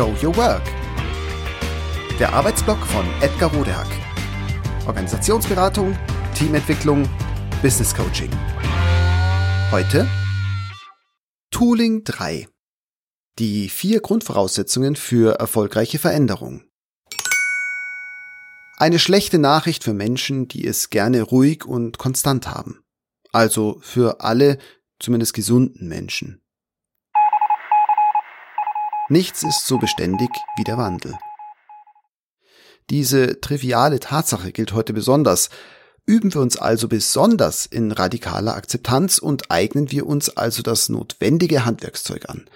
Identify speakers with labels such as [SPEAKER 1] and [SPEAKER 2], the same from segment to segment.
[SPEAKER 1] Show Your Work. Der Arbeitsblock von Edgar Rodehack. Organisationsberatung, Teamentwicklung, Business Coaching. Heute Tooling 3. Die vier Grundvoraussetzungen für erfolgreiche Veränderung. Eine schlechte Nachricht für Menschen, die es gerne ruhig und konstant haben. Also für alle, zumindest gesunden Menschen. Nichts ist so beständig wie der Wandel. Diese triviale Tatsache gilt heute besonders. Üben wir uns also besonders in radikaler Akzeptanz und eignen wir uns also das notwendige Handwerkszeug an.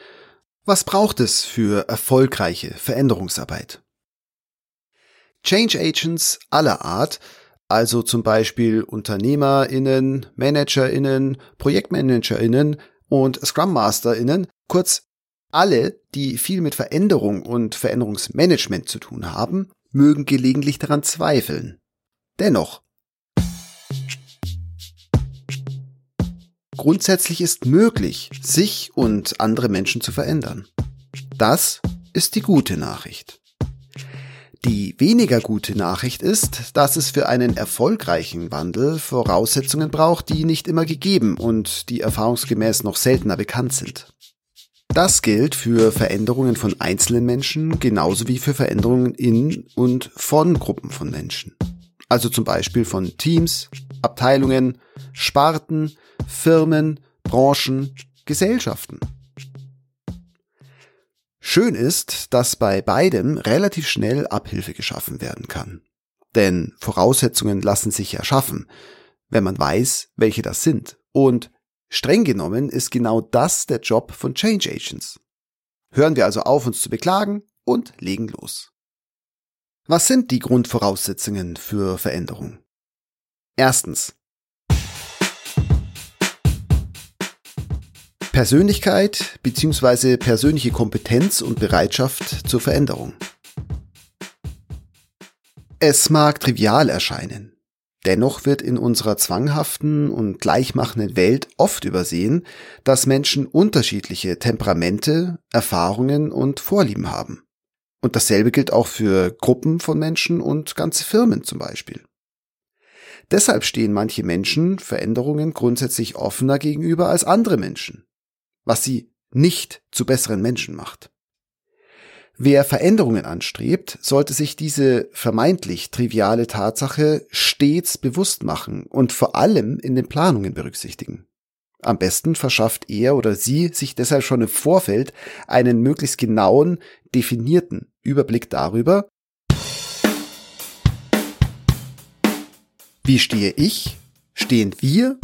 [SPEAKER 1] Was braucht es für erfolgreiche Veränderungsarbeit? Change Agents aller Art, also zum Beispiel UnternehmerInnen, ManagerInnen, ProjektmanagerInnen und Scrum MasterInnen, kurz alle, die viel mit Veränderung und Veränderungsmanagement zu tun haben, mögen gelegentlich daran zweifeln. Dennoch. Grundsätzlich ist möglich, sich und andere Menschen zu verändern. Das ist die gute Nachricht. Die weniger gute Nachricht ist, dass es für einen erfolgreichen Wandel Voraussetzungen braucht, die nicht immer gegeben und die erfahrungsgemäß noch seltener bekannt sind. Das gilt für Veränderungen von einzelnen Menschen genauso wie für Veränderungen in und von Gruppen von Menschen. Also zum Beispiel von Teams, Abteilungen, Sparten, Firmen, Branchen, Gesellschaften. Schön ist, dass bei beidem relativ schnell Abhilfe geschaffen werden kann. Denn Voraussetzungen lassen sich ja schaffen, wenn man weiß, welche das sind und Streng genommen ist genau das der Job von Change Agents. Hören wir also auf, uns zu beklagen und legen los. Was sind die Grundvoraussetzungen für Veränderung? Erstens. Persönlichkeit bzw. persönliche Kompetenz und Bereitschaft zur Veränderung. Es mag trivial erscheinen, Dennoch wird in unserer zwanghaften und gleichmachenden Welt oft übersehen, dass Menschen unterschiedliche Temperamente, Erfahrungen und Vorlieben haben. Und dasselbe gilt auch für Gruppen von Menschen und ganze Firmen zum Beispiel. Deshalb stehen manche Menschen Veränderungen grundsätzlich offener gegenüber als andere Menschen, was sie nicht zu besseren Menschen macht. Wer Veränderungen anstrebt, sollte sich diese vermeintlich triviale Tatsache stets bewusst machen und vor allem in den Planungen berücksichtigen. Am besten verschafft er oder sie sich deshalb schon im Vorfeld einen möglichst genauen, definierten Überblick darüber, wie stehe ich, stehen wir,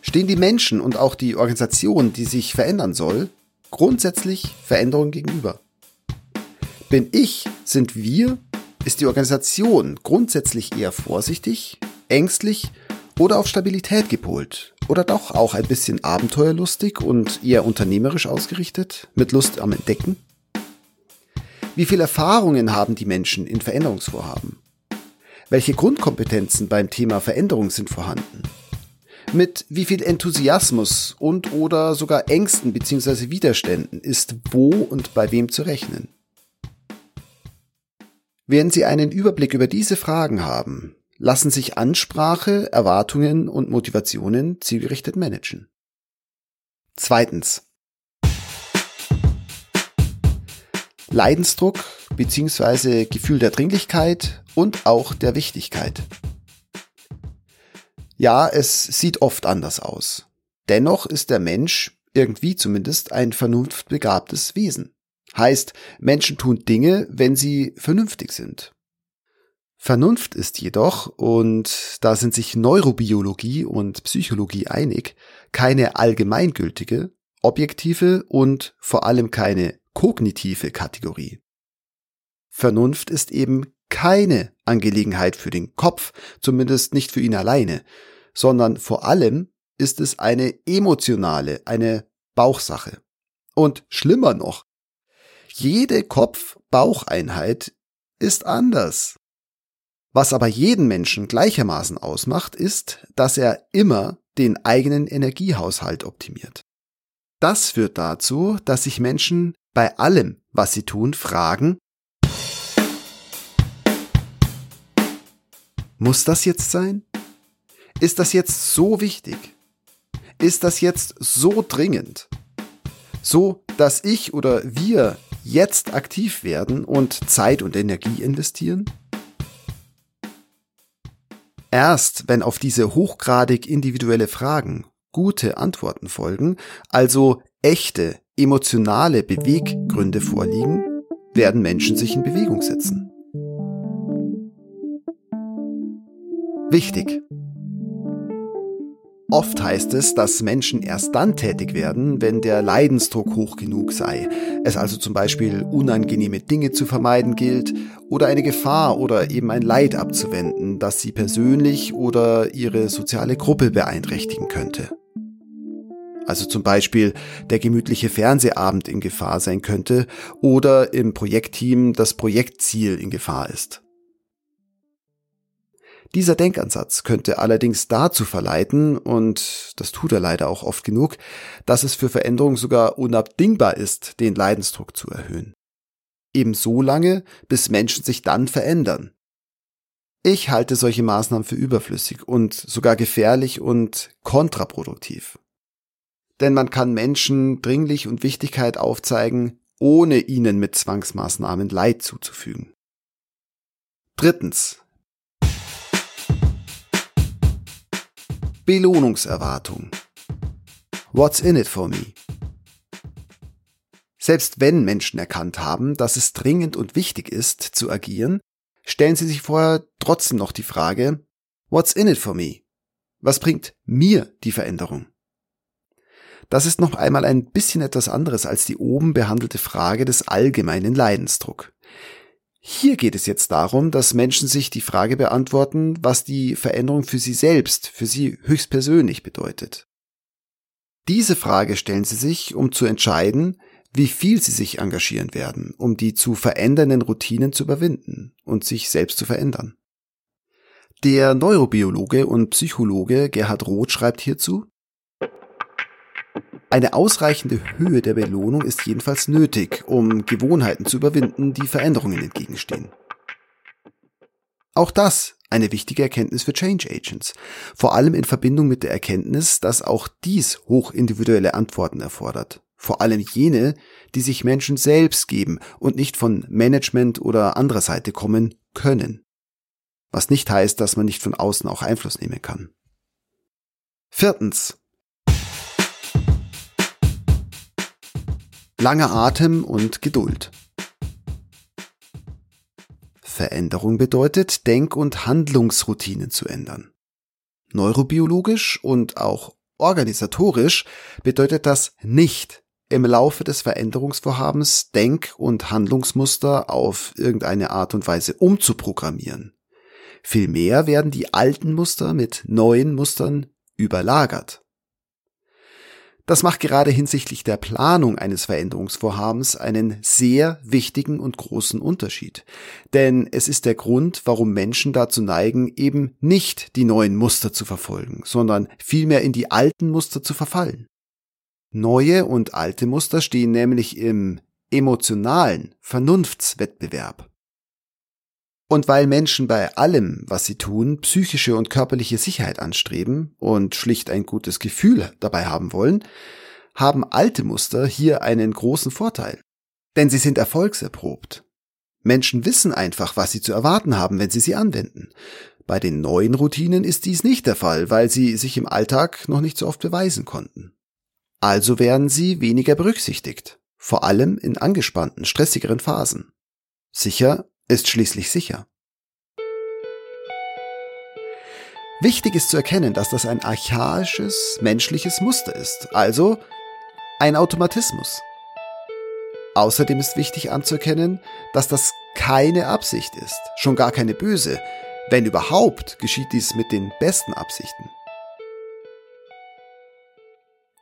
[SPEAKER 1] stehen die Menschen und auch die Organisation, die sich verändern soll, grundsätzlich Veränderungen gegenüber. Bin ich, sind wir, ist die Organisation grundsätzlich eher vorsichtig, ängstlich oder auf Stabilität gepolt? Oder doch auch ein bisschen abenteuerlustig und eher unternehmerisch ausgerichtet, mit Lust am Entdecken? Wie viel Erfahrungen haben die Menschen in Veränderungsvorhaben? Welche Grundkompetenzen beim Thema Veränderung sind vorhanden? Mit wie viel Enthusiasmus und oder sogar Ängsten bzw. Widerständen ist wo und bei wem zu rechnen? Während Sie einen Überblick über diese Fragen haben, lassen sich Ansprache, Erwartungen und Motivationen zielgerichtet managen. Zweitens. Leidensdruck bzw. Gefühl der Dringlichkeit und auch der Wichtigkeit. Ja, es sieht oft anders aus. Dennoch ist der Mensch irgendwie zumindest ein vernunftbegabtes Wesen. Heißt, Menschen tun Dinge, wenn sie vernünftig sind. Vernunft ist jedoch, und da sind sich Neurobiologie und Psychologie einig, keine allgemeingültige, objektive und vor allem keine kognitive Kategorie. Vernunft ist eben keine Angelegenheit für den Kopf, zumindest nicht für ihn alleine, sondern vor allem ist es eine emotionale, eine Bauchsache. Und schlimmer noch, jede Kopf-Baucheinheit ist anders. Was aber jeden Menschen gleichermaßen ausmacht, ist, dass er immer den eigenen Energiehaushalt optimiert. Das führt dazu, dass sich Menschen bei allem, was sie tun, fragen, muss das jetzt sein? Ist das jetzt so wichtig? Ist das jetzt so dringend? So, dass ich oder wir jetzt aktiv werden und Zeit und Energie investieren? Erst wenn auf diese hochgradig individuelle Fragen gute Antworten folgen, also echte emotionale Beweggründe vorliegen, werden Menschen sich in Bewegung setzen. Wichtig. Oft heißt es, dass Menschen erst dann tätig werden, wenn der Leidensdruck hoch genug sei, es also zum Beispiel unangenehme Dinge zu vermeiden gilt oder eine Gefahr oder eben ein Leid abzuwenden, das sie persönlich oder ihre soziale Gruppe beeinträchtigen könnte. Also zum Beispiel der gemütliche Fernsehabend in Gefahr sein könnte oder im Projektteam das Projektziel in Gefahr ist. Dieser Denkansatz könnte allerdings dazu verleiten, und das tut er leider auch oft genug, dass es für Veränderung sogar unabdingbar ist, den Leidensdruck zu erhöhen. Eben so lange, bis Menschen sich dann verändern. Ich halte solche Maßnahmen für überflüssig und sogar gefährlich und kontraproduktiv. Denn man kann Menschen Dringlich und Wichtigkeit aufzeigen, ohne ihnen mit Zwangsmaßnahmen Leid zuzufügen. Drittens. Belohnungserwartung. What's in it for me? Selbst wenn Menschen erkannt haben, dass es dringend und wichtig ist, zu agieren, stellen sie sich vorher trotzdem noch die Frage, What's in it for me? Was bringt mir die Veränderung? Das ist noch einmal ein bisschen etwas anderes als die oben behandelte Frage des allgemeinen Leidensdruck. Hier geht es jetzt darum, dass Menschen sich die Frage beantworten, was die Veränderung für sie selbst, für sie höchstpersönlich bedeutet. Diese Frage stellen sie sich, um zu entscheiden, wie viel sie sich engagieren werden, um die zu verändernden Routinen zu überwinden und sich selbst zu verändern. Der Neurobiologe und Psychologe Gerhard Roth schreibt hierzu, eine ausreichende Höhe der Belohnung ist jedenfalls nötig, um Gewohnheiten zu überwinden, die Veränderungen entgegenstehen. Auch das eine wichtige Erkenntnis für Change Agents, vor allem in Verbindung mit der Erkenntnis, dass auch dies hochindividuelle Antworten erfordert, vor allem jene, die sich Menschen selbst geben und nicht von Management oder anderer Seite kommen können. Was nicht heißt, dass man nicht von außen auch Einfluss nehmen kann. Viertens. Langer Atem und Geduld. Veränderung bedeutet, Denk- und Handlungsroutinen zu ändern. Neurobiologisch und auch organisatorisch bedeutet das nicht, im Laufe des Veränderungsvorhabens Denk- und Handlungsmuster auf irgendeine Art und Weise umzuprogrammieren. Vielmehr werden die alten Muster mit neuen Mustern überlagert. Das macht gerade hinsichtlich der Planung eines Veränderungsvorhabens einen sehr wichtigen und großen Unterschied. Denn es ist der Grund, warum Menschen dazu neigen, eben nicht die neuen Muster zu verfolgen, sondern vielmehr in die alten Muster zu verfallen. Neue und alte Muster stehen nämlich im emotionalen Vernunftswettbewerb. Und weil Menschen bei allem, was sie tun, psychische und körperliche Sicherheit anstreben und schlicht ein gutes Gefühl dabei haben wollen, haben alte Muster hier einen großen Vorteil. Denn sie sind erfolgserprobt. Menschen wissen einfach, was sie zu erwarten haben, wenn sie sie anwenden. Bei den neuen Routinen ist dies nicht der Fall, weil sie sich im Alltag noch nicht so oft beweisen konnten. Also werden sie weniger berücksichtigt, vor allem in angespannten, stressigeren Phasen. Sicher ist schließlich sicher. Wichtig ist zu erkennen, dass das ein archaisches menschliches Muster ist, also ein Automatismus. Außerdem ist wichtig anzuerkennen, dass das keine Absicht ist, schon gar keine böse. Wenn überhaupt, geschieht dies mit den besten Absichten.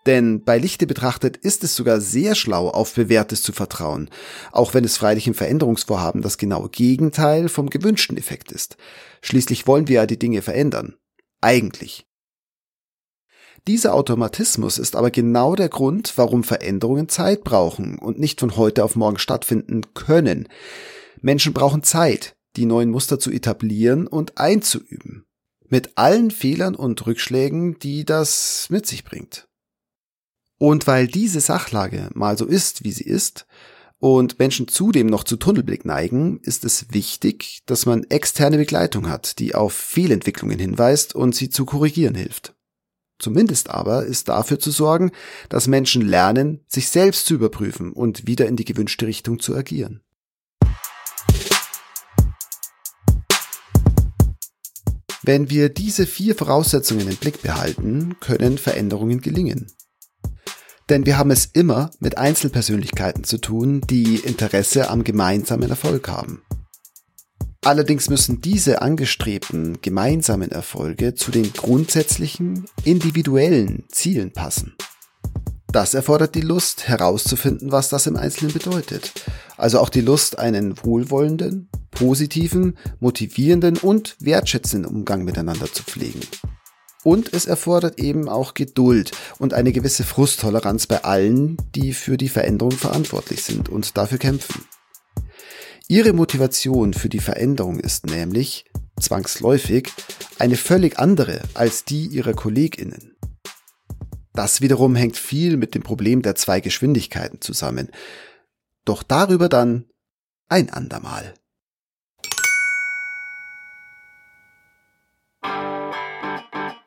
[SPEAKER 1] Denn bei Lichte betrachtet ist es sogar sehr schlau, auf Bewährtes zu vertrauen, auch wenn es freilich im Veränderungsvorhaben das genaue Gegenteil vom gewünschten Effekt ist. Schließlich wollen wir ja die Dinge verändern. Eigentlich. Dieser Automatismus ist aber genau der Grund, warum Veränderungen Zeit brauchen und nicht von heute auf morgen stattfinden können. Menschen brauchen Zeit, die neuen Muster zu etablieren und einzuüben. Mit allen Fehlern und Rückschlägen, die das mit sich bringt. Und weil diese Sachlage mal so ist, wie sie ist, und Menschen zudem noch zu Tunnelblick neigen, ist es wichtig, dass man externe Begleitung hat, die auf Fehlentwicklungen hinweist und sie zu korrigieren hilft. Zumindest aber ist dafür zu sorgen, dass Menschen lernen, sich selbst zu überprüfen und wieder in die gewünschte Richtung zu agieren. Wenn wir diese vier Voraussetzungen im Blick behalten, können Veränderungen gelingen. Denn wir haben es immer mit Einzelpersönlichkeiten zu tun, die Interesse am gemeinsamen Erfolg haben. Allerdings müssen diese angestrebten gemeinsamen Erfolge zu den grundsätzlichen individuellen Zielen passen. Das erfordert die Lust herauszufinden, was das im Einzelnen bedeutet. Also auch die Lust, einen wohlwollenden, positiven, motivierenden und wertschätzenden Umgang miteinander zu pflegen. Und es erfordert eben auch Geduld und eine gewisse Frusttoleranz bei allen, die für die Veränderung verantwortlich sind und dafür kämpfen. Ihre Motivation für die Veränderung ist nämlich, zwangsläufig, eine völlig andere als die ihrer Kolleginnen. Das wiederum hängt viel mit dem Problem der zwei Geschwindigkeiten zusammen. Doch darüber dann ein andermal.